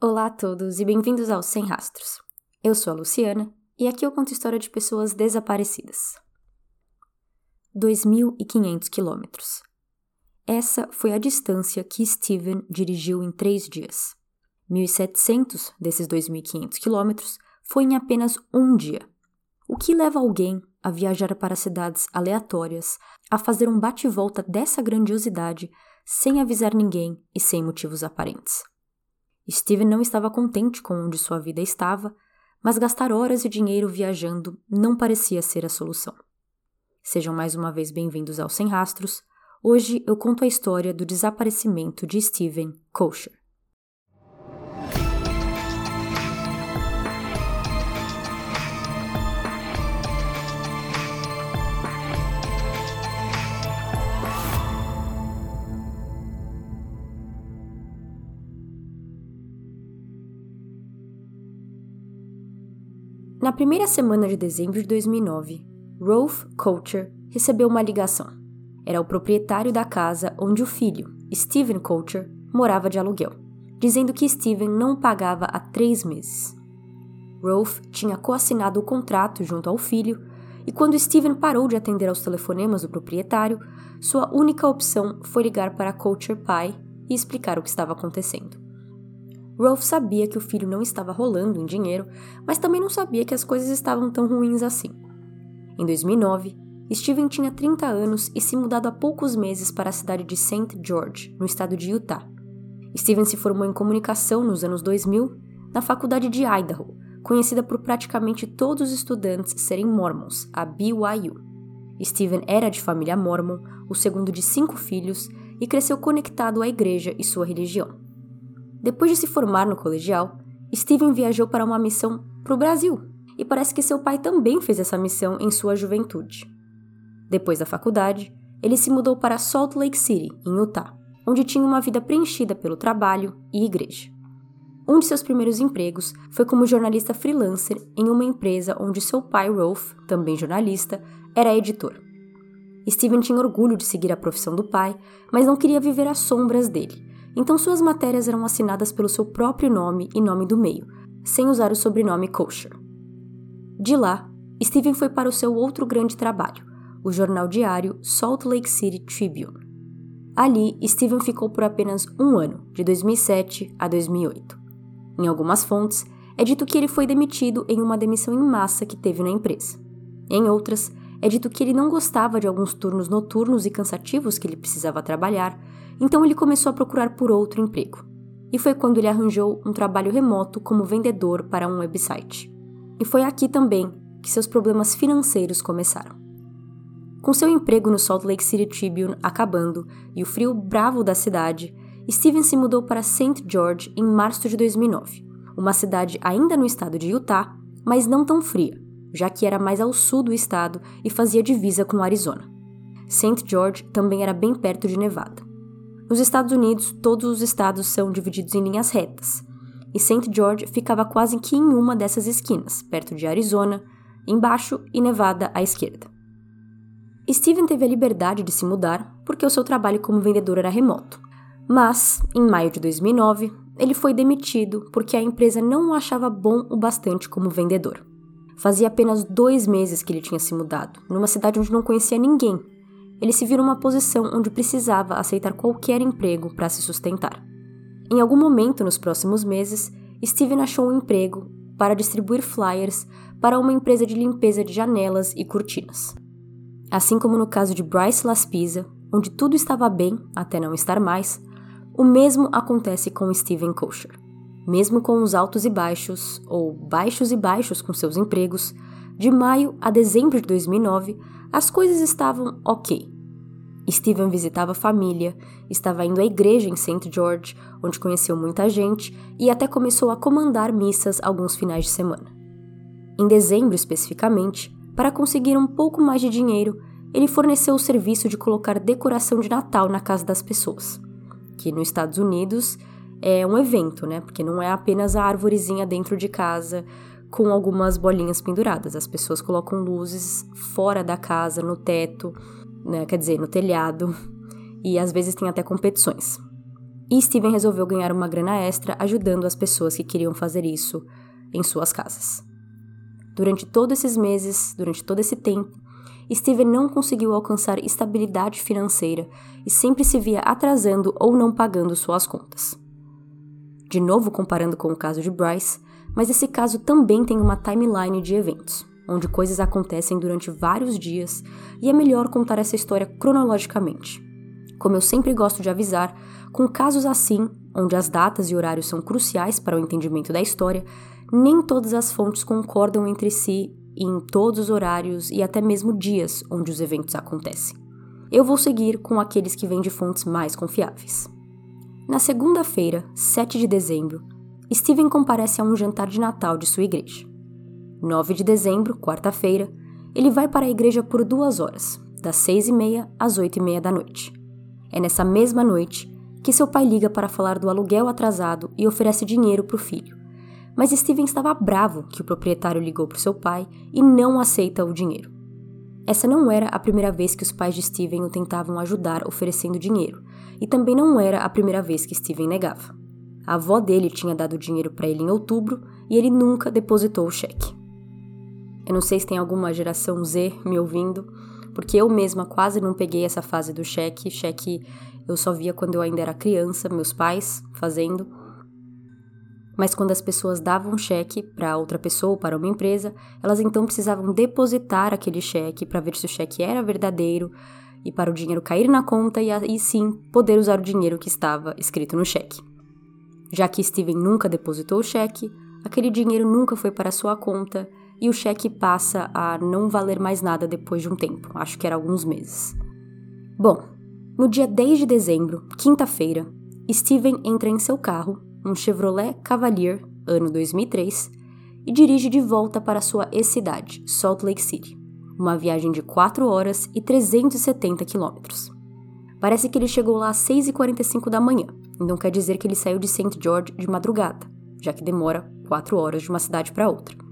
Olá a todos e bem-vindos ao Sem Rastros. Eu sou a Luciana e aqui eu conto história de pessoas desaparecidas. 2.500 quilômetros. Essa foi a distância que Steven dirigiu em três dias. 1.700 desses 2.500 quilômetros foi em apenas um dia. O que leva alguém a viajar para cidades aleatórias, a fazer um bate-volta dessa grandiosidade sem avisar ninguém e sem motivos aparentes? Steven não estava contente com onde sua vida estava, mas gastar horas e dinheiro viajando não parecia ser a solução. Sejam mais uma vez bem-vindos ao Sem Rastros. Hoje eu conto a história do desaparecimento de Steven Kosher. Na primeira semana de dezembro de 2009, Rolf Coacher recebeu uma ligação. Era o proprietário da casa onde o filho, Steven Coacher, morava de aluguel, dizendo que Steven não pagava há três meses. Rolf tinha coassinado o contrato junto ao filho, e quando Steven parou de atender aos telefonemas do proprietário, sua única opção foi ligar para Coacher pai e explicar o que estava acontecendo. Rolf sabia que o filho não estava rolando em dinheiro, mas também não sabia que as coisas estavam tão ruins assim. Em 2009, Steven tinha 30 anos e se mudado há poucos meses para a cidade de St. George, no estado de Utah. Steven se formou em comunicação nos anos 2000 na faculdade de Idaho, conhecida por praticamente todos os estudantes serem mormons, a BYU. Steven era de família mormon, o segundo de cinco filhos, e cresceu conectado à igreja e sua religião. Depois de se formar no colegial, Steven viajou para uma missão para o Brasil, e parece que seu pai também fez essa missão em sua juventude. Depois da faculdade, ele se mudou para Salt Lake City, em Utah, onde tinha uma vida preenchida pelo trabalho e igreja. Um de seus primeiros empregos foi como jornalista freelancer em uma empresa onde seu pai, Rolf, também jornalista, era editor. Steven tinha orgulho de seguir a profissão do pai, mas não queria viver às sombras dele então suas matérias eram assinadas pelo seu próprio nome e nome do meio, sem usar o sobrenome Kosher. De lá, Steven foi para o seu outro grande trabalho, o jornal diário Salt Lake City Tribune. Ali, Steven ficou por apenas um ano, de 2007 a 2008. Em algumas fontes, é dito que ele foi demitido em uma demissão em massa que teve na empresa. Em outras, é dito que ele não gostava de alguns turnos noturnos e cansativos que ele precisava trabalhar então ele começou a procurar por outro emprego. E foi quando ele arranjou um trabalho remoto como vendedor para um website. E foi aqui também que seus problemas financeiros começaram. Com seu emprego no Salt Lake City Tribune acabando e o frio bravo da cidade, Steven se mudou para St. George em março de 2009, uma cidade ainda no estado de Utah, mas não tão fria, já que era mais ao sul do estado e fazia divisa com o Arizona. St. George também era bem perto de Nevada. Nos Estados Unidos, todos os estados são divididos em linhas retas, e St. George ficava quase que em uma dessas esquinas, perto de Arizona, embaixo e Nevada à esquerda. Steven teve a liberdade de se mudar porque o seu trabalho como vendedor era remoto. Mas, em maio de 2009, ele foi demitido porque a empresa não o achava bom o bastante como vendedor. Fazia apenas dois meses que ele tinha se mudado, numa cidade onde não conhecia ninguém ele se viu numa posição onde precisava aceitar qualquer emprego para se sustentar. Em algum momento nos próximos meses, Steven achou um emprego para distribuir flyers para uma empresa de limpeza de janelas e cortinas. Assim como no caso de Bryce Laspisa, onde tudo estava bem até não estar mais, o mesmo acontece com Steven Kosher. Mesmo com os altos e baixos, ou baixos e baixos com seus empregos, de maio a dezembro de 2009, as coisas estavam ok. Steven visitava a família, estava indo à igreja em St. George, onde conheceu muita gente, e até começou a comandar missas alguns finais de semana. Em dezembro, especificamente, para conseguir um pouco mais de dinheiro, ele forneceu o serviço de colocar decoração de Natal na casa das pessoas, que nos Estados Unidos é um evento, né? Porque não é apenas a árvorezinha dentro de casa com algumas bolinhas penduradas. As pessoas colocam luzes fora da casa, no teto, né, quer dizer, no telhado, e às vezes tem até competições. e Steven resolveu ganhar uma grana extra ajudando as pessoas que queriam fazer isso em suas casas. Durante todos esses meses, durante todo esse tempo, Steven não conseguiu alcançar estabilidade financeira e sempre se via atrasando ou não pagando suas contas. De novo comparando com o caso de Bryce, mas esse caso também tem uma timeline de eventos, onde coisas acontecem durante vários dias e é melhor contar essa história cronologicamente. Como eu sempre gosto de avisar, com casos assim, onde as datas e horários são cruciais para o entendimento da história, nem todas as fontes concordam entre si em todos os horários e até mesmo dias onde os eventos acontecem. Eu vou seguir com aqueles que vêm de fontes mais confiáveis. Na segunda-feira, 7 de dezembro, Steven comparece a um jantar de Natal de sua igreja. 9 de dezembro, quarta-feira, ele vai para a igreja por duas horas, das seis e meia às oito e meia da noite. É nessa mesma noite que seu pai liga para falar do aluguel atrasado e oferece dinheiro para o filho mas Steven estava bravo que o proprietário ligou para seu pai e não aceita o dinheiro. Essa não era a primeira vez que os pais de Steven o tentavam ajudar oferecendo dinheiro, e também não era a primeira vez que Steven negava. A avó dele tinha dado dinheiro para ele em outubro e ele nunca depositou o cheque. Eu não sei se tem alguma geração Z me ouvindo, porque eu mesma quase não peguei essa fase do cheque. Cheque eu só via quando eu ainda era criança, meus pais fazendo mas quando as pessoas davam cheque para outra pessoa ou para uma empresa, elas então precisavam depositar aquele cheque para ver se o cheque era verdadeiro e para o dinheiro cair na conta e aí sim poder usar o dinheiro que estava escrito no cheque. Já que Steven nunca depositou o cheque, aquele dinheiro nunca foi para sua conta e o cheque passa a não valer mais nada depois de um tempo, acho que era alguns meses. Bom, no dia 10 de dezembro, quinta-feira, Steven entra em seu carro um Chevrolet Cavalier, ano 2003, e dirige de volta para sua ex-cidade, Salt Lake City, uma viagem de 4 horas e 370 quilômetros. Parece que ele chegou lá às 6h45 da manhã, então quer dizer que ele saiu de St. George de madrugada, já que demora 4 horas de uma cidade para outra.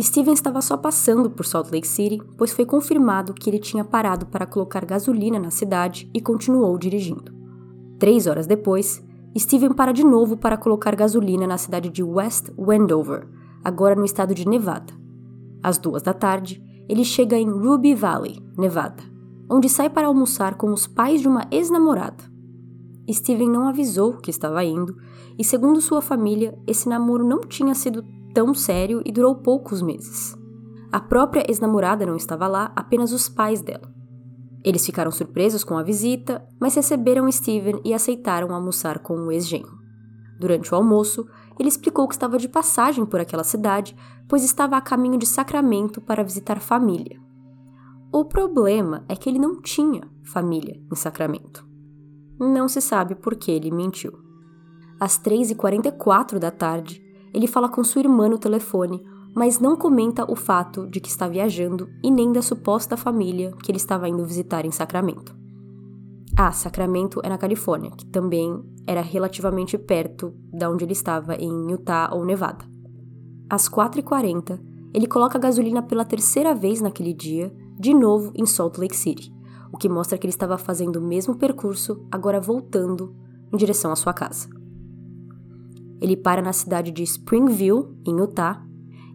Steven estava só passando por Salt Lake City, pois foi confirmado que ele tinha parado para colocar gasolina na cidade e continuou dirigindo. Três horas depois, Steven para de novo para colocar gasolina na cidade de West Wendover, agora no estado de Nevada. Às duas da tarde, ele chega em Ruby Valley, Nevada, onde sai para almoçar com os pais de uma ex-namorada. Steven não avisou que estava indo, e segundo sua família, esse namoro não tinha sido tão sério e durou poucos meses. A própria ex-namorada não estava lá, apenas os pais dela. Eles ficaram surpresos com a visita, mas receberam Steven e aceitaram almoçar com o ex-genro. Durante o almoço, ele explicou que estava de passagem por aquela cidade, pois estava a caminho de Sacramento para visitar família. O problema é que ele não tinha família em Sacramento. Não se sabe por que ele mentiu. Às 3h44 da tarde, ele fala com sua irmã no telefone, mas não comenta o fato de que está viajando e nem da suposta família que ele estava indo visitar em Sacramento. Ah, Sacramento é na Califórnia, que também era relativamente perto da onde ele estava, em Utah ou Nevada. Às 4h40, ele coloca gasolina pela terceira vez naquele dia, de novo em Salt Lake City, o que mostra que ele estava fazendo o mesmo percurso, agora voltando em direção à sua casa. Ele para na cidade de Springville, em Utah,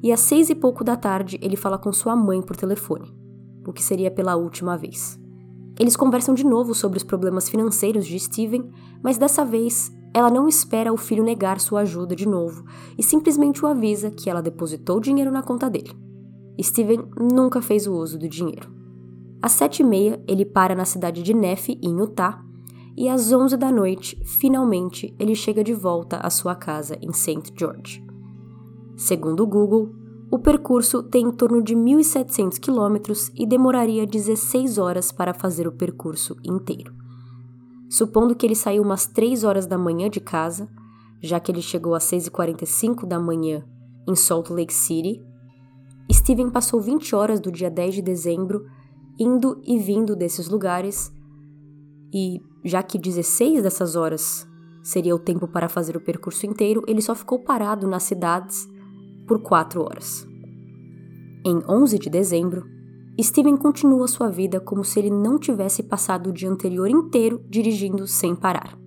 e às seis e pouco da tarde ele fala com sua mãe por telefone, o que seria pela última vez. Eles conversam de novo sobre os problemas financeiros de Steven, mas dessa vez ela não espera o filho negar sua ajuda de novo e simplesmente o avisa que ela depositou dinheiro na conta dele. Steven nunca fez o uso do dinheiro. Às sete e meia, ele para na cidade de Neff, em Utah, e às onze da noite, finalmente, ele chega de volta à sua casa em St. George. Segundo o Google, o percurso tem em torno de 1.700 quilômetros e demoraria 16 horas para fazer o percurso inteiro. Supondo que ele saiu umas 3 horas da manhã de casa, já que ele chegou às 6h45 da manhã em Salt Lake City, Steven passou 20 horas do dia 10 de dezembro indo e vindo desses lugares, e já que 16 dessas horas seria o tempo para fazer o percurso inteiro, ele só ficou parado nas cidades por quatro horas. Em 11 de dezembro, Steven continua sua vida como se ele não tivesse passado o dia anterior inteiro dirigindo sem parar.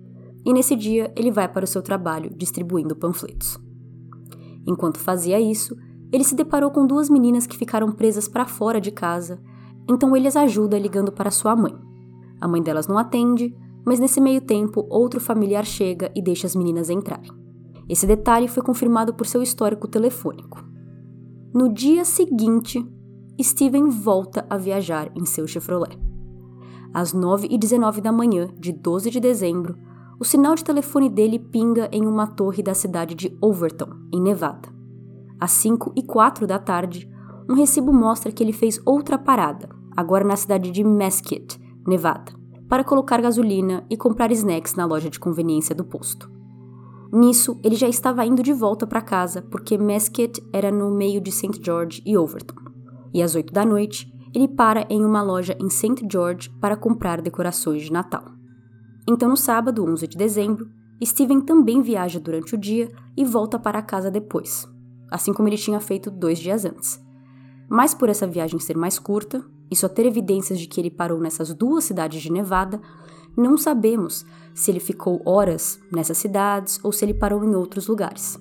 e nesse dia ele vai para o seu trabalho distribuindo panfletos. Enquanto fazia isso, ele se deparou com duas meninas que ficaram presas para fora de casa, então ele as ajuda ligando para sua mãe. A mãe delas não atende, mas nesse meio tempo outro familiar chega e deixa as meninas entrarem. Esse detalhe foi confirmado por seu histórico telefônico. No dia seguinte, Steven volta a viajar em seu Chevrolet. Às 9h19 da manhã de 12 de dezembro, o sinal de telefone dele pinga em uma torre da cidade de Overton, em Nevada. Às 5 e 4 da tarde, um recibo mostra que ele fez outra parada, agora na cidade de Mesquite, Nevada, para colocar gasolina e comprar snacks na loja de conveniência do posto. Nisso, ele já estava indo de volta para casa porque Mesquite era no meio de St. George e Overton. E às 8 da noite, ele para em uma loja em St. George para comprar decorações de Natal. Então, no sábado, 11 de dezembro, Steven também viaja durante o dia e volta para casa depois, assim como ele tinha feito dois dias antes. Mas por essa viagem ser mais curta e só ter evidências de que ele parou nessas duas cidades de Nevada, não sabemos se ele ficou horas nessas cidades ou se ele parou em outros lugares.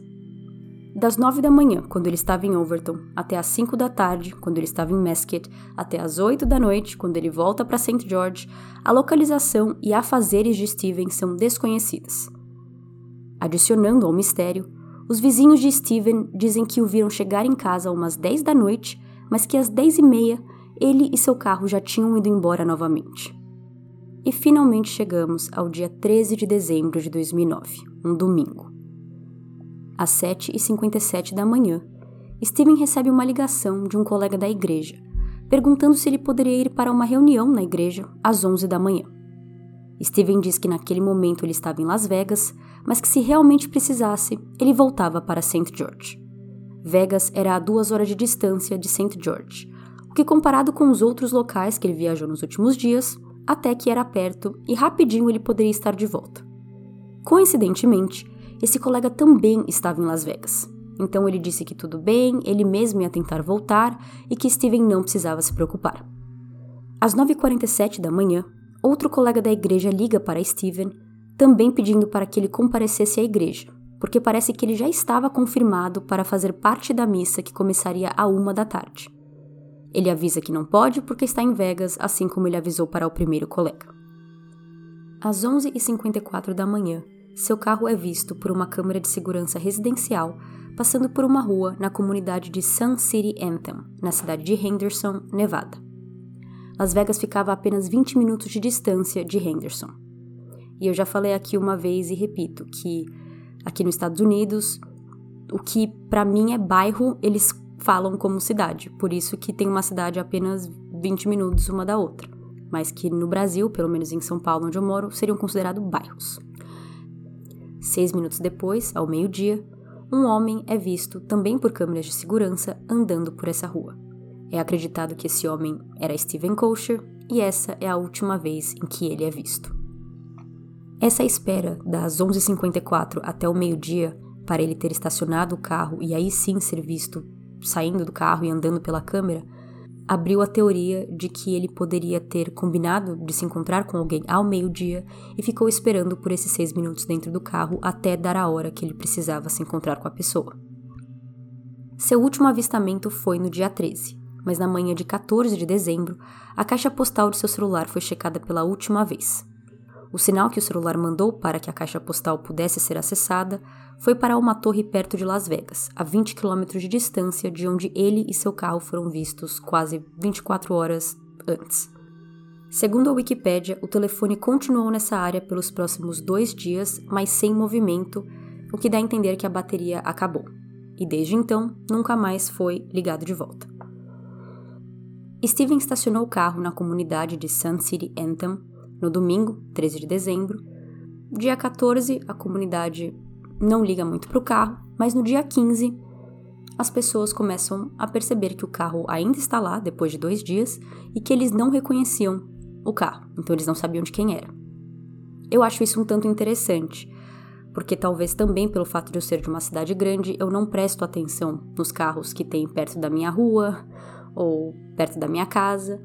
Das nove da manhã, quando ele estava em Overton, até as cinco da tarde, quando ele estava em Mesquite, até as oito da noite, quando ele volta para St. George, a localização e afazeres de Steven são desconhecidas. Adicionando ao mistério, os vizinhos de Steven dizem que o viram chegar em casa umas dez da noite, mas que às dez e meia ele e seu carro já tinham ido embora novamente. E finalmente chegamos ao dia 13 de dezembro de 2009, um domingo. Às 7h57 da manhã, Steven recebe uma ligação de um colega da igreja, perguntando se ele poderia ir para uma reunião na igreja às 11 da manhã. Steven diz que naquele momento ele estava em Las Vegas, mas que se realmente precisasse, ele voltava para St. George. Vegas era a duas horas de distância de St. George, que comparado com os outros locais que ele viajou nos últimos dias, até que era perto e rapidinho ele poderia estar de volta. Coincidentemente, esse colega também estava em Las Vegas. Então ele disse que tudo bem, ele mesmo ia tentar voltar e que Steven não precisava se preocupar. Às 9h47 da manhã, outro colega da igreja liga para Steven, também pedindo para que ele comparecesse à igreja, porque parece que ele já estava confirmado para fazer parte da missa que começaria à uma da tarde. Ele avisa que não pode porque está em Vegas, assim como ele avisou para o primeiro colega. Às 11h54 da manhã, seu carro é visto por uma câmera de segurança residencial passando por uma rua na comunidade de Sun City Anthem, na cidade de Henderson, Nevada. Las Vegas ficava a apenas 20 minutos de distância de Henderson. E eu já falei aqui uma vez e repito que aqui nos Estados Unidos, o que para mim é bairro, eles falam como cidade, por isso que tem uma cidade apenas 20 minutos uma da outra, mas que no Brasil, pelo menos em São Paulo, onde eu moro, seriam considerados bairros. Seis minutos depois, ao meio-dia, um homem é visto, também por câmeras de segurança, andando por essa rua. É acreditado que esse homem era Steven Kosher e essa é a última vez em que ele é visto. Essa espera das 11h54 até o meio-dia para ele ter estacionado o carro e aí sim ser visto saindo do carro e andando pela câmera, abriu a teoria de que ele poderia ter combinado de se encontrar com alguém ao meio-dia e ficou esperando por esses seis minutos dentro do carro até dar a hora que ele precisava se encontrar com a pessoa. Seu último avistamento foi no dia 13, mas na manhã de 14 de dezembro, a caixa postal de seu celular foi checada pela última vez. O sinal que o celular mandou para que a caixa postal pudesse ser acessada foi para uma torre perto de Las Vegas, a 20 quilômetros de distância de onde ele e seu carro foram vistos quase 24 horas antes. Segundo a Wikipédia, o telefone continuou nessa área pelos próximos dois dias, mas sem movimento, o que dá a entender que a bateria acabou. E desde então, nunca mais foi ligado de volta. Steven estacionou o carro na comunidade de Sun City Anthem no domingo, 13 de dezembro. Dia 14, a comunidade não liga muito para o carro, mas no dia 15, as pessoas começam a perceber que o carro ainda está lá depois de dois dias e que eles não reconheciam o carro, então eles não sabiam de quem era. Eu acho isso um tanto interessante, porque talvez também pelo fato de eu ser de uma cidade grande, eu não presto atenção nos carros que tem perto da minha rua ou perto da minha casa.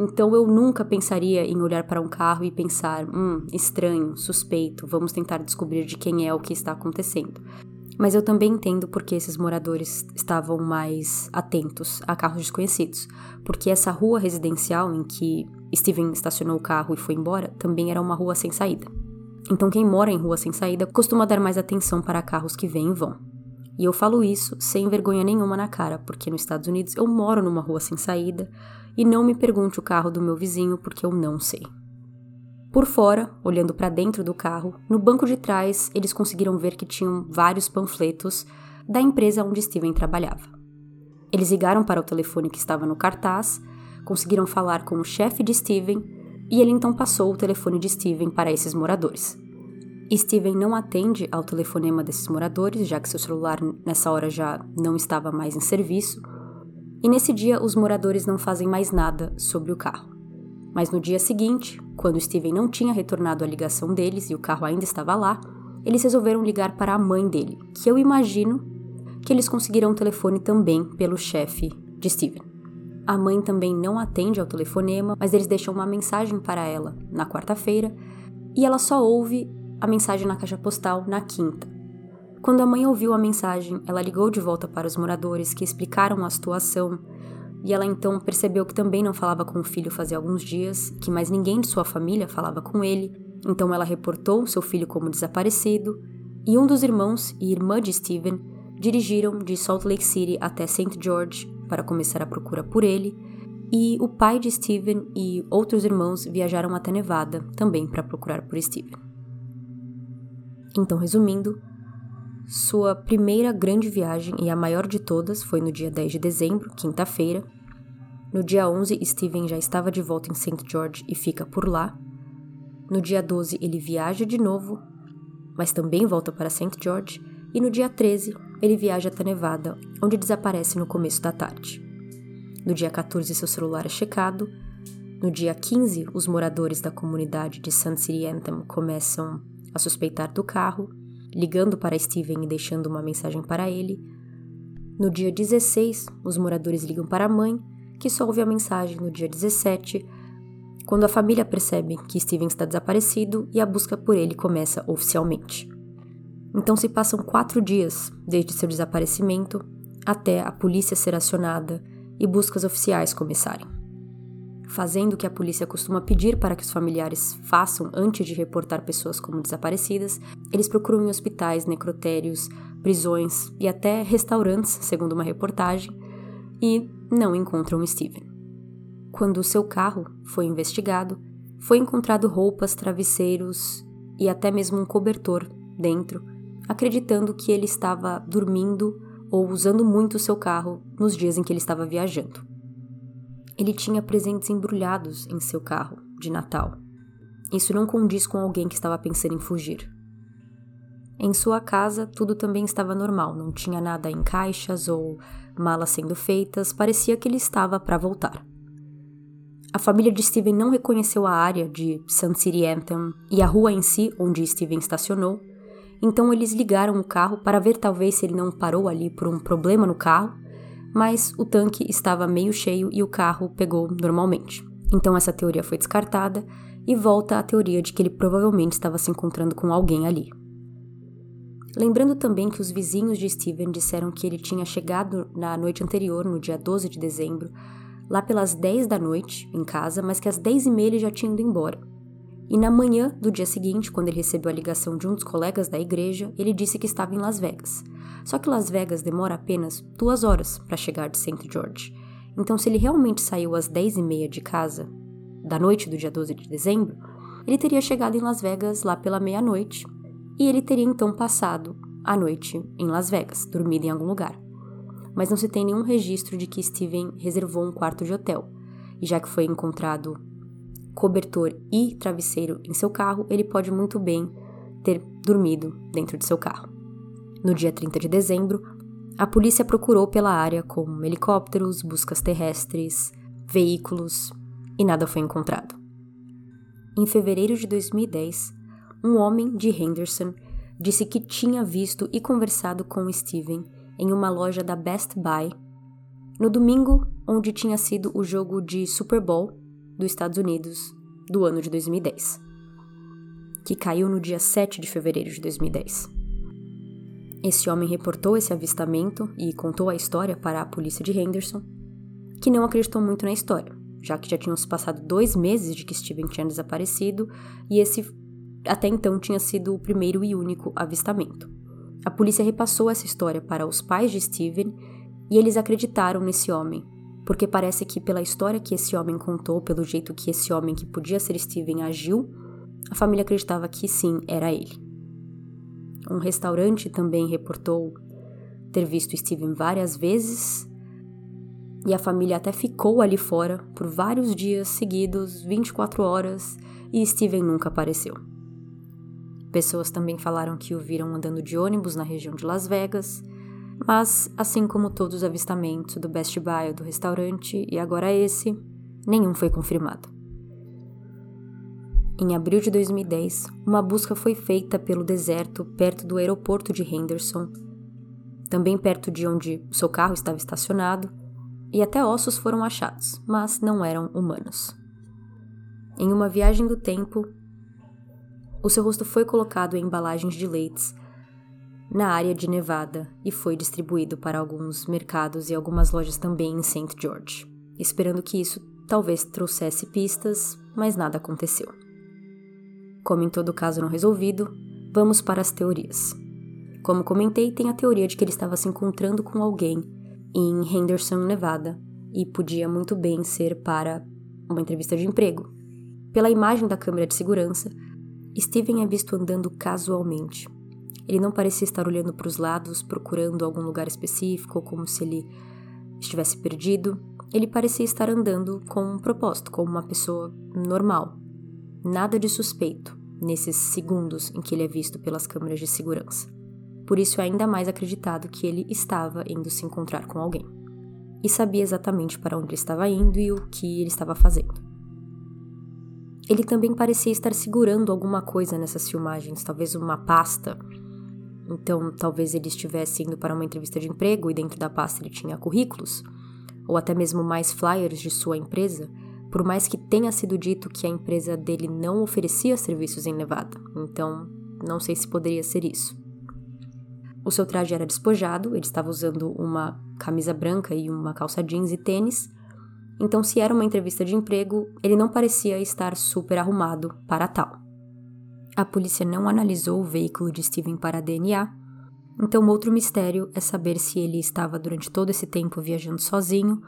Então eu nunca pensaria em olhar para um carro e pensar, hum, estranho, suspeito, vamos tentar descobrir de quem é o que está acontecendo. Mas eu também entendo porque esses moradores estavam mais atentos a carros desconhecidos, porque essa rua residencial em que Steven estacionou o carro e foi embora também era uma rua sem saída. Então quem mora em rua sem saída costuma dar mais atenção para carros que vêm e vão. E eu falo isso sem vergonha nenhuma na cara, porque nos Estados Unidos eu moro numa rua sem saída e não me pergunte o carro do meu vizinho porque eu não sei. Por fora, olhando para dentro do carro, no banco de trás eles conseguiram ver que tinham vários panfletos da empresa onde Steven trabalhava. Eles ligaram para o telefone que estava no cartaz, conseguiram falar com o chefe de Steven e ele então passou o telefone de Steven para esses moradores. Steven não atende ao telefonema desses moradores, já que seu celular nessa hora já não estava mais em serviço, e nesse dia os moradores não fazem mais nada sobre o carro. Mas no dia seguinte, quando Steven não tinha retornado a ligação deles e o carro ainda estava lá, eles resolveram ligar para a mãe dele, que eu imagino que eles conseguiram o telefone também pelo chefe de Steven. A mãe também não atende ao telefonema, mas eles deixam uma mensagem para ela na quarta-feira e ela só ouve a mensagem na caixa postal na quinta. Quando a mãe ouviu a mensagem, ela ligou de volta para os moradores que explicaram a situação e ela então percebeu que também não falava com o filho fazia alguns dias, que mais ninguém de sua família falava com ele, então ela reportou seu filho como desaparecido, e um dos irmãos e irmã de Steven dirigiram de Salt Lake City até St. George para começar a procura por ele, e o pai de Steven e outros irmãos viajaram até Nevada também para procurar por Steven. Então, resumindo, sua primeira grande viagem e a maior de todas foi no dia 10 de dezembro, quinta-feira. No dia 11, Steven já estava de volta em St. George e fica por lá. No dia 12, ele viaja de novo, mas também volta para St. George. E no dia 13, ele viaja até Nevada, onde desaparece no começo da tarde. No dia 14, seu celular é checado. No dia 15, os moradores da comunidade de Sun City Anthem começam a suspeitar do carro ligando para Steven e deixando uma mensagem para ele. No dia 16, os moradores ligam para a mãe, que só ouve a mensagem no dia 17, quando a família percebe que Steven está desaparecido e a busca por ele começa oficialmente. Então se passam quatro dias desde seu desaparecimento até a polícia ser acionada e buscas oficiais começarem fazendo o que a polícia costuma pedir para que os familiares façam antes de reportar pessoas como desaparecidas, eles procuram em hospitais, necrotérios, prisões e até restaurantes, segundo uma reportagem, e não encontram Steven. Quando o seu carro foi investigado, foi encontrado roupas, travesseiros e até mesmo um cobertor dentro, acreditando que ele estava dormindo ou usando muito o seu carro nos dias em que ele estava viajando. Ele tinha presentes embrulhados em seu carro de Natal. Isso não condiz com alguém que estava pensando em fugir. Em sua casa, tudo também estava normal, não tinha nada em caixas ou malas sendo feitas, parecia que ele estava para voltar. A família de Steven não reconheceu a área de Sun City Anthem e a rua em si onde Steven estacionou, então eles ligaram o carro para ver talvez se ele não parou ali por um problema no carro mas o tanque estava meio cheio e o carro pegou normalmente. Então essa teoria foi descartada e volta a teoria de que ele provavelmente estava se encontrando com alguém ali. Lembrando também que os vizinhos de Steven disseram que ele tinha chegado na noite anterior, no dia 12 de dezembro, lá pelas 10 da noite, em casa, mas que às 10 e meia ele já tinha ido embora. E na manhã do dia seguinte, quando ele recebeu a ligação de um dos colegas da igreja, ele disse que estava em Las Vegas. Só que Las Vegas demora apenas duas horas para chegar de St. George. Então, se ele realmente saiu às 10 e meia de casa, da noite do dia 12 de dezembro, ele teria chegado em Las Vegas lá pela meia-noite e ele teria então passado a noite em Las Vegas, dormido em algum lugar. Mas não se tem nenhum registro de que Steven reservou um quarto de hotel, e já que foi encontrado cobertor e travesseiro em seu carro, ele pode muito bem ter dormido dentro de seu carro. No dia 30 de dezembro, a polícia procurou pela área com helicópteros, buscas terrestres, veículos e nada foi encontrado. Em fevereiro de 2010, um homem de Henderson disse que tinha visto e conversado com Steven em uma loja da Best Buy no domingo onde tinha sido o jogo de Super Bowl dos Estados Unidos do ano de 2010, que caiu no dia 7 de fevereiro de 2010. Esse homem reportou esse avistamento e contou a história para a polícia de Henderson, que não acreditou muito na história, já que já tinham se passado dois meses de que Steven tinha desaparecido e esse até então tinha sido o primeiro e único avistamento. A polícia repassou essa história para os pais de Steven e eles acreditaram nesse homem, porque parece que, pela história que esse homem contou, pelo jeito que esse homem que podia ser Steven agiu, a família acreditava que sim, era ele. Um restaurante também reportou ter visto Steven várias vezes e a família até ficou ali fora por vários dias seguidos, 24 horas, e Steven nunca apareceu. Pessoas também falaram que o viram andando de ônibus na região de Las Vegas, mas, assim como todos os avistamentos do Best Buy do restaurante e agora esse, nenhum foi confirmado. Em abril de 2010, uma busca foi feita pelo deserto perto do aeroporto de Henderson, também perto de onde seu carro estava estacionado, e até ossos foram achados, mas não eram humanos. Em uma viagem do tempo, o seu rosto foi colocado em embalagens de leites na área de Nevada e foi distribuído para alguns mercados e algumas lojas também em St. George, esperando que isso talvez trouxesse pistas, mas nada aconteceu. Como em todo caso não resolvido, vamos para as teorias. Como comentei, tem a teoria de que ele estava se encontrando com alguém em Henderson, Nevada, e podia muito bem ser para uma entrevista de emprego. Pela imagem da câmera de segurança, Steven é visto andando casualmente. Ele não parecia estar olhando para os lados, procurando algum lugar específico, como se ele estivesse perdido. Ele parecia estar andando com um propósito, como uma pessoa normal. Nada de suspeito nesses segundos em que ele é visto pelas câmeras de segurança. Por isso é ainda mais acreditado que ele estava indo se encontrar com alguém. E sabia exatamente para onde ele estava indo e o que ele estava fazendo. Ele também parecia estar segurando alguma coisa nessas filmagens, talvez uma pasta. Então, talvez ele estivesse indo para uma entrevista de emprego e dentro da pasta ele tinha currículos, ou até mesmo mais flyers de sua empresa, por mais que tenha sido dito que a empresa dele não oferecia serviços em Nevada. Então, não sei se poderia ser isso. O seu traje era despojado, ele estava usando uma camisa branca e uma calça jeans e tênis, então, se era uma entrevista de emprego, ele não parecia estar super arrumado para tal. A polícia não analisou o veículo de Steven para DNA, então outro mistério é saber se ele estava durante todo esse tempo viajando sozinho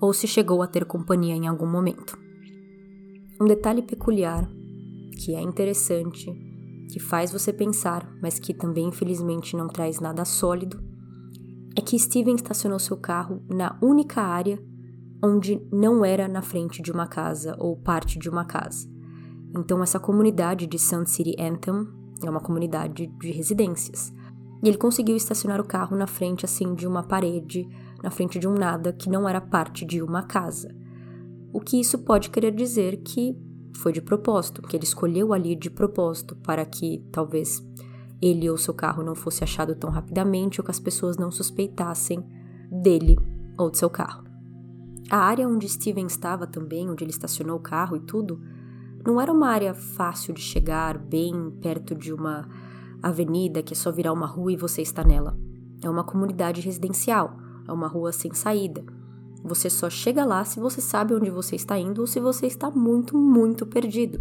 ou se chegou a ter companhia em algum momento. Um detalhe peculiar, que é interessante, que faz você pensar, mas que também infelizmente não traz nada sólido, é que Steven estacionou seu carro na única área onde não era na frente de uma casa ou parte de uma casa. Então, essa comunidade de Sun City Anthem é uma comunidade de residências. E ele conseguiu estacionar o carro na frente, assim, de uma parede, na frente de um nada que não era parte de uma casa. O que isso pode querer dizer que foi de propósito, que ele escolheu ali de propósito para que talvez ele ou seu carro não fosse achado tão rapidamente ou que as pessoas não suspeitassem dele ou de seu carro. A área onde Steven estava também, onde ele estacionou o carro e tudo, não era uma área fácil de chegar, bem perto de uma avenida que é só virar uma rua e você está nela. É uma comunidade residencial, é uma rua sem saída. Você só chega lá se você sabe onde você está indo ou se você está muito, muito perdido.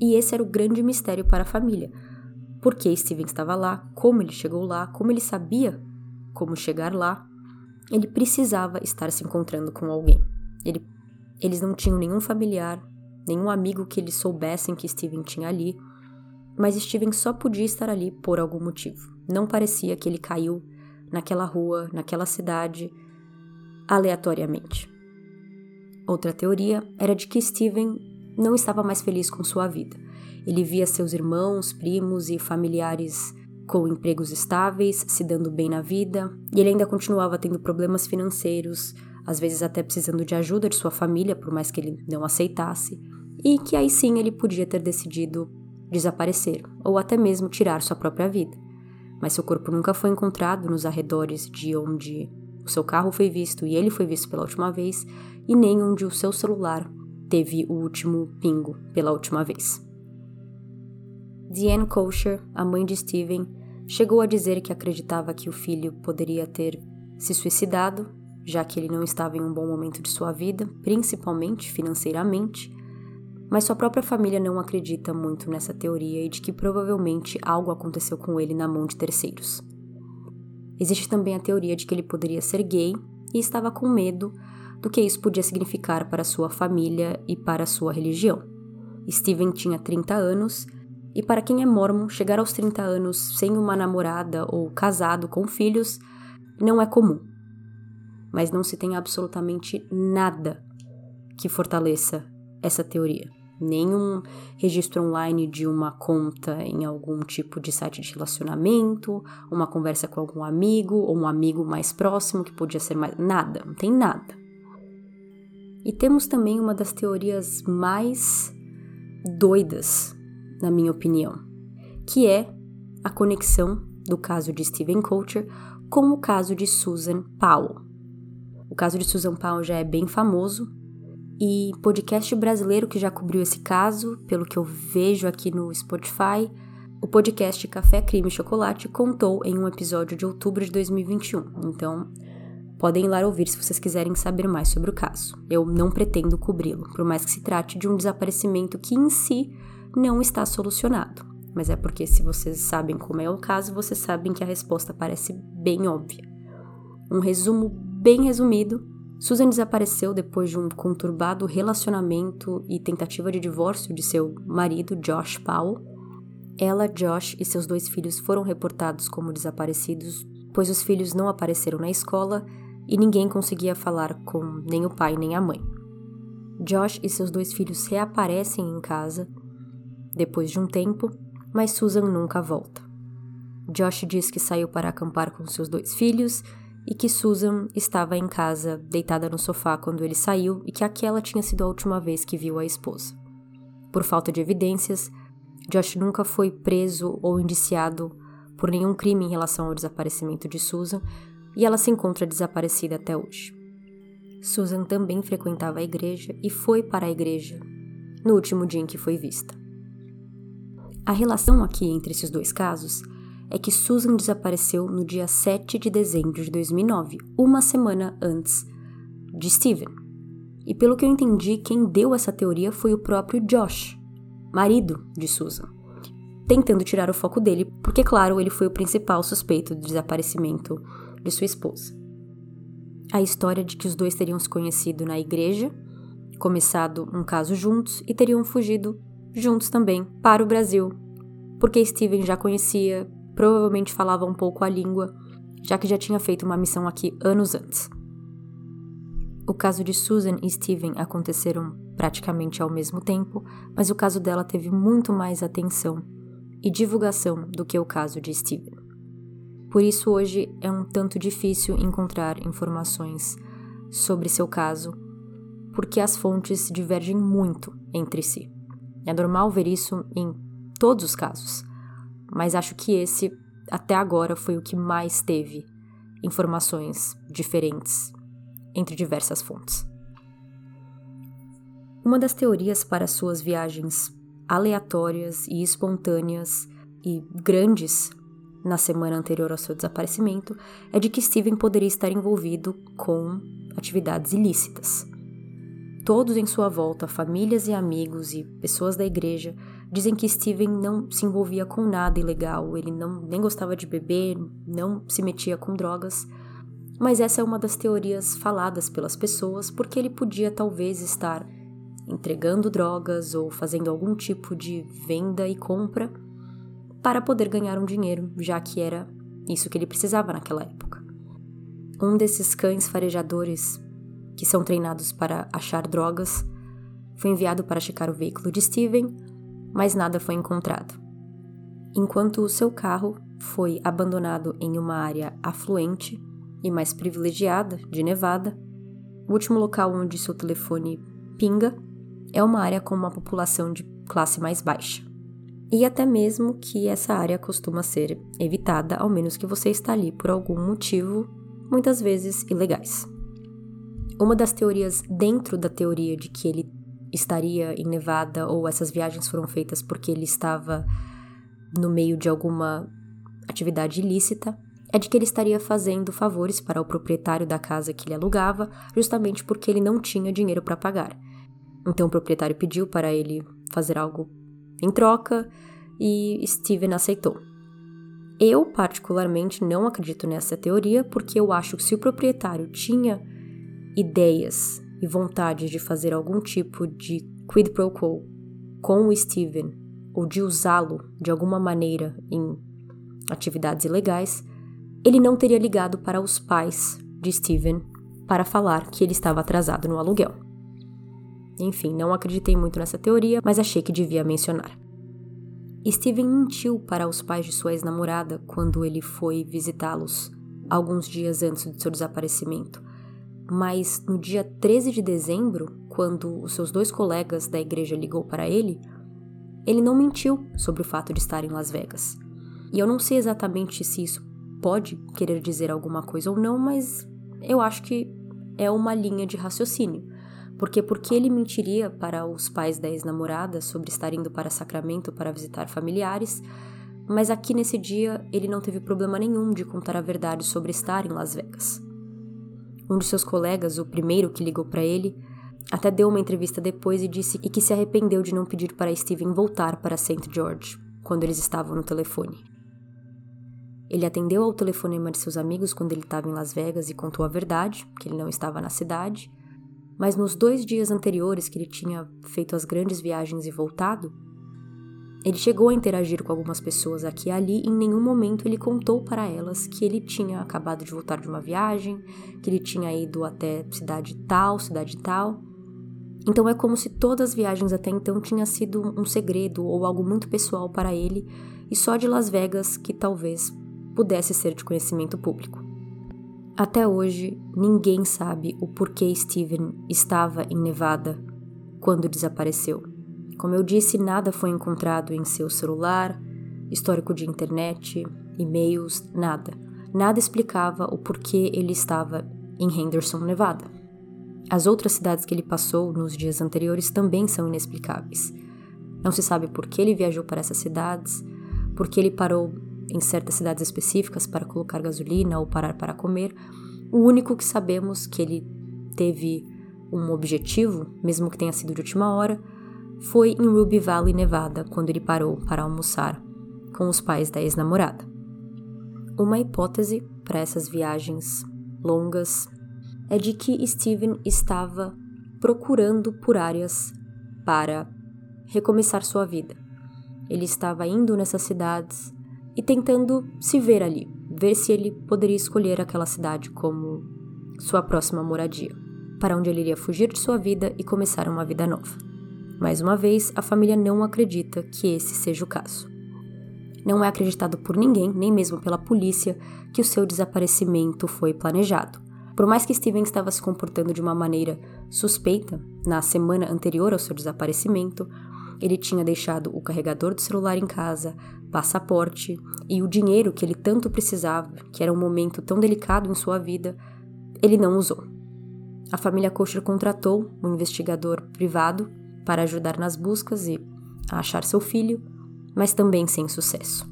E esse era o grande mistério para a família. Por que Steven estava lá, como ele chegou lá, como ele sabia como chegar lá ele precisava estar se encontrando com alguém. Ele, eles não tinham nenhum familiar, nenhum amigo que eles soubessem que Steven tinha ali, mas Steven só podia estar ali por algum motivo. Não parecia que ele caiu naquela rua, naquela cidade, aleatoriamente. Outra teoria era de que Steven não estava mais feliz com sua vida. Ele via seus irmãos, primos e familiares com empregos estáveis, se dando bem na vida, e ele ainda continuava tendo problemas financeiros, às vezes até precisando de ajuda de sua família, por mais que ele não aceitasse, e que aí sim ele podia ter decidido desaparecer, ou até mesmo tirar sua própria vida. Mas seu corpo nunca foi encontrado nos arredores de onde o seu carro foi visto e ele foi visto pela última vez, e nem onde o seu celular teve o último pingo pela última vez. Diane Kosher, a mãe de Steven, chegou a dizer que acreditava que o filho poderia ter se suicidado, já que ele não estava em um bom momento de sua vida, principalmente financeiramente, mas sua própria família não acredita muito nessa teoria e de que provavelmente algo aconteceu com ele na mão de terceiros. Existe também a teoria de que ele poderia ser gay e estava com medo do que isso podia significar para sua família e para sua religião. Steven tinha 30 anos e para quem é mormon, chegar aos 30 anos sem uma namorada ou casado com filhos não é comum. Mas não se tem absolutamente nada que fortaleça essa teoria. Nenhum registro online de uma conta em algum tipo de site de relacionamento, uma conversa com algum amigo ou um amigo mais próximo que podia ser mais. Nada, não tem nada. E temos também uma das teorias mais doidas na minha opinião, que é a conexão do caso de Steven Coulter com o caso de Susan Powell. O caso de Susan Powell já é bem famoso e podcast brasileiro que já cobriu esse caso, pelo que eu vejo aqui no Spotify, o podcast Café Crime e Chocolate contou em um episódio de outubro de 2021. Então, podem ir lá ouvir se vocês quiserem saber mais sobre o caso. Eu não pretendo cobri-lo, por mais que se trate de um desaparecimento que em si não está solucionado. Mas é porque, se vocês sabem como é o caso, vocês sabem que a resposta parece bem óbvia. Um resumo bem resumido: Susan desapareceu depois de um conturbado relacionamento e tentativa de divórcio de seu marido, Josh Powell. Ela, Josh e seus dois filhos foram reportados como desaparecidos, pois os filhos não apareceram na escola e ninguém conseguia falar com nem o pai nem a mãe. Josh e seus dois filhos reaparecem em casa depois de um tempo, mas Susan nunca volta. Josh diz que saiu para acampar com seus dois filhos e que Susan estava em casa, deitada no sofá quando ele saiu e que aquela tinha sido a última vez que viu a esposa. Por falta de evidências, Josh nunca foi preso ou indiciado por nenhum crime em relação ao desaparecimento de Susan e ela se encontra desaparecida até hoje. Susan também frequentava a igreja e foi para a igreja no último dia em que foi vista. A relação aqui entre esses dois casos é que Susan desapareceu no dia 7 de dezembro de 2009, uma semana antes de Steven. E pelo que eu entendi, quem deu essa teoria foi o próprio Josh, marido de Susan, tentando tirar o foco dele, porque, claro, ele foi o principal suspeito do desaparecimento de sua esposa. A história de que os dois teriam se conhecido na igreja, começado um caso juntos e teriam fugido juntos também para o Brasil, porque Steven já conhecia, provavelmente falava um pouco a língua, já que já tinha feito uma missão aqui anos antes. O caso de Susan e Steven aconteceram praticamente ao mesmo tempo, mas o caso dela teve muito mais atenção e divulgação do que o caso de Steven. Por isso, hoje é um tanto difícil encontrar informações sobre seu caso, porque as fontes divergem muito entre si. É normal ver isso em todos os casos, mas acho que esse, até agora, foi o que mais teve informações diferentes entre diversas fontes. Uma das teorias para suas viagens aleatórias e espontâneas e grandes na semana anterior ao seu desaparecimento é de que Steven poderia estar envolvido com atividades ilícitas. Todos em sua volta, famílias e amigos e pessoas da igreja, dizem que Steven não se envolvia com nada ilegal, ele não nem gostava de beber, não se metia com drogas. Mas essa é uma das teorias faladas pelas pessoas porque ele podia talvez estar entregando drogas ou fazendo algum tipo de venda e compra para poder ganhar um dinheiro, já que era isso que ele precisava naquela época. Um desses cães farejadores que são treinados para achar drogas, foi enviado para checar o veículo de Steven, mas nada foi encontrado. Enquanto o seu carro foi abandonado em uma área afluente e mais privilegiada de Nevada, o último local onde seu telefone pinga é uma área com uma população de classe mais baixa. E até mesmo que essa área costuma ser evitada, ao menos que você está ali por algum motivo, muitas vezes ilegais. Uma das teorias dentro da teoria de que ele estaria em Nevada ou essas viagens foram feitas porque ele estava no meio de alguma atividade ilícita, é de que ele estaria fazendo favores para o proprietário da casa que ele alugava, justamente porque ele não tinha dinheiro para pagar. Então o proprietário pediu para ele fazer algo em troca e Steven aceitou. Eu, particularmente, não acredito nessa teoria porque eu acho que se o proprietário tinha ideias e vontade de fazer algum tipo de quid pro quo com o Steven ou de usá-lo de alguma maneira em atividades ilegais, ele não teria ligado para os pais de Steven para falar que ele estava atrasado no aluguel. Enfim, não acreditei muito nessa teoria, mas achei que devia mencionar. Steven mentiu para os pais de sua ex-namorada quando ele foi visitá-los alguns dias antes do seu desaparecimento. Mas no dia 13 de dezembro, quando os seus dois colegas da igreja ligou para ele, ele não mentiu sobre o fato de estar em Las Vegas. E eu não sei exatamente se isso pode querer dizer alguma coisa ou não, mas eu acho que é uma linha de raciocínio. Porque porque ele mentiria para os pais da ex-namorada sobre estar indo para Sacramento para visitar familiares, mas aqui nesse dia ele não teve problema nenhum de contar a verdade sobre estar em Las Vegas. Um de seus colegas, o primeiro que ligou para ele, até deu uma entrevista depois e disse que se arrependeu de não pedir para Steven voltar para St. George quando eles estavam no telefone. Ele atendeu ao telefonema de seus amigos quando ele estava em Las Vegas e contou a verdade, que ele não estava na cidade, mas nos dois dias anteriores que ele tinha feito as grandes viagens e voltado, ele chegou a interagir com algumas pessoas aqui e ali e em nenhum momento ele contou para elas que ele tinha acabado de voltar de uma viagem, que ele tinha ido até cidade tal, cidade tal. Então é como se todas as viagens até então tinham sido um segredo ou algo muito pessoal para ele e só de Las Vegas que talvez pudesse ser de conhecimento público. Até hoje, ninguém sabe o porquê Steven estava em Nevada quando desapareceu. Como eu disse, nada foi encontrado em seu celular, histórico de internet, e-mails, nada. Nada explicava o porquê ele estava em Henderson, Nevada. As outras cidades que ele passou nos dias anteriores também são inexplicáveis. Não se sabe por que ele viajou para essas cidades, por que ele parou em certas cidades específicas para colocar gasolina ou parar para comer. O único que sabemos que ele teve um objetivo, mesmo que tenha sido de última hora, foi em Ruby Valley, Nevada, quando ele parou para almoçar com os pais da ex-namorada. Uma hipótese para essas viagens longas é de que Steven estava procurando por áreas para recomeçar sua vida. Ele estava indo nessas cidades e tentando se ver ali, ver se ele poderia escolher aquela cidade como sua próxima moradia, para onde ele iria fugir de sua vida e começar uma vida nova. Mais uma vez, a família não acredita que esse seja o caso. Não é acreditado por ninguém, nem mesmo pela polícia, que o seu desaparecimento foi planejado. Por mais que Steven estava se comportando de uma maneira suspeita na semana anterior ao seu desaparecimento, ele tinha deixado o carregador do celular em casa, passaporte e o dinheiro que ele tanto precisava, que era um momento tão delicado em sua vida, ele não usou. A família Kosher contratou um investigador privado para ajudar nas buscas e a achar seu filho, mas também sem sucesso.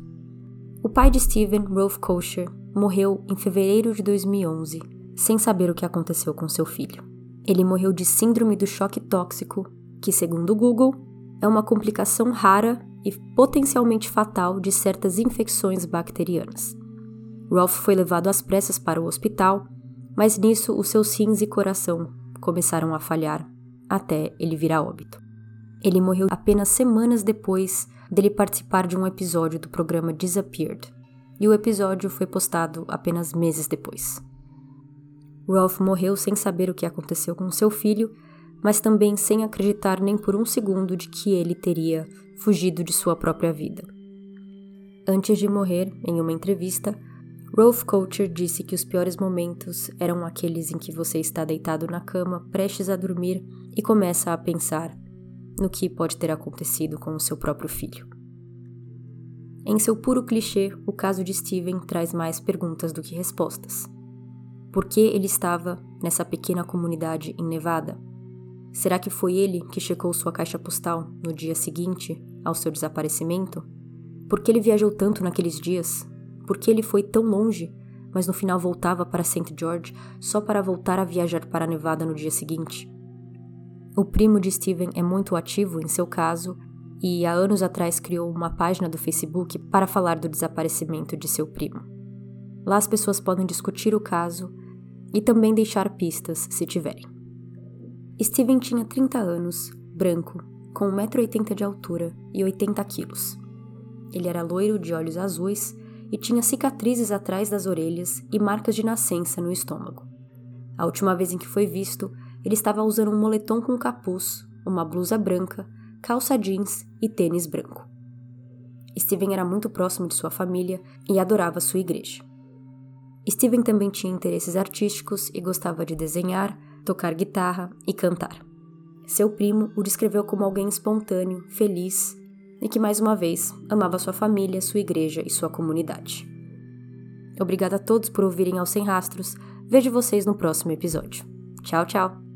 O pai de Steven, Rolf Kosher, morreu em fevereiro de 2011, sem saber o que aconteceu com seu filho. Ele morreu de síndrome do choque tóxico, que, segundo o Google, é uma complicação rara e potencialmente fatal de certas infecções bacterianas. Ralph foi levado às pressas para o hospital, mas nisso os seus rins e coração começaram a falhar até ele vir a óbito. Ele morreu apenas semanas depois dele participar de um episódio do programa Disappeared, e o episódio foi postado apenas meses depois. Ralph morreu sem saber o que aconteceu com seu filho mas também sem acreditar nem por um segundo de que ele teria fugido de sua própria vida. Antes de morrer, em uma entrevista, Rolf Coacher disse que os piores momentos eram aqueles em que você está deitado na cama, prestes a dormir e começa a pensar no que pode ter acontecido com o seu próprio filho. Em seu puro clichê, o caso de Steven traz mais perguntas do que respostas. Por que ele estava nessa pequena comunidade em Nevada? Será que foi ele que checou sua caixa postal no dia seguinte ao seu desaparecimento? Por que ele viajou tanto naqueles dias? Por que ele foi tão longe, mas no final voltava para St. George só para voltar a viajar para Nevada no dia seguinte? O primo de Steven é muito ativo em seu caso e há anos atrás criou uma página do Facebook para falar do desaparecimento de seu primo. Lá as pessoas podem discutir o caso e também deixar pistas se tiverem. Steven tinha 30 anos, branco, com 1,80m de altura e 80 quilos. Ele era loiro de olhos azuis e tinha cicatrizes atrás das orelhas e marcas de nascença no estômago. A última vez em que foi visto, ele estava usando um moletom com capuz, uma blusa branca, calça jeans e tênis branco. Steven era muito próximo de sua família e adorava sua igreja. Steven também tinha interesses artísticos e gostava de desenhar, tocar guitarra e cantar. Seu primo o descreveu como alguém espontâneo, feliz e que, mais uma vez, amava sua família, sua igreja e sua comunidade. Obrigada a todos por ouvirem aos Sem Rastros. Vejo vocês no próximo episódio. Tchau, tchau!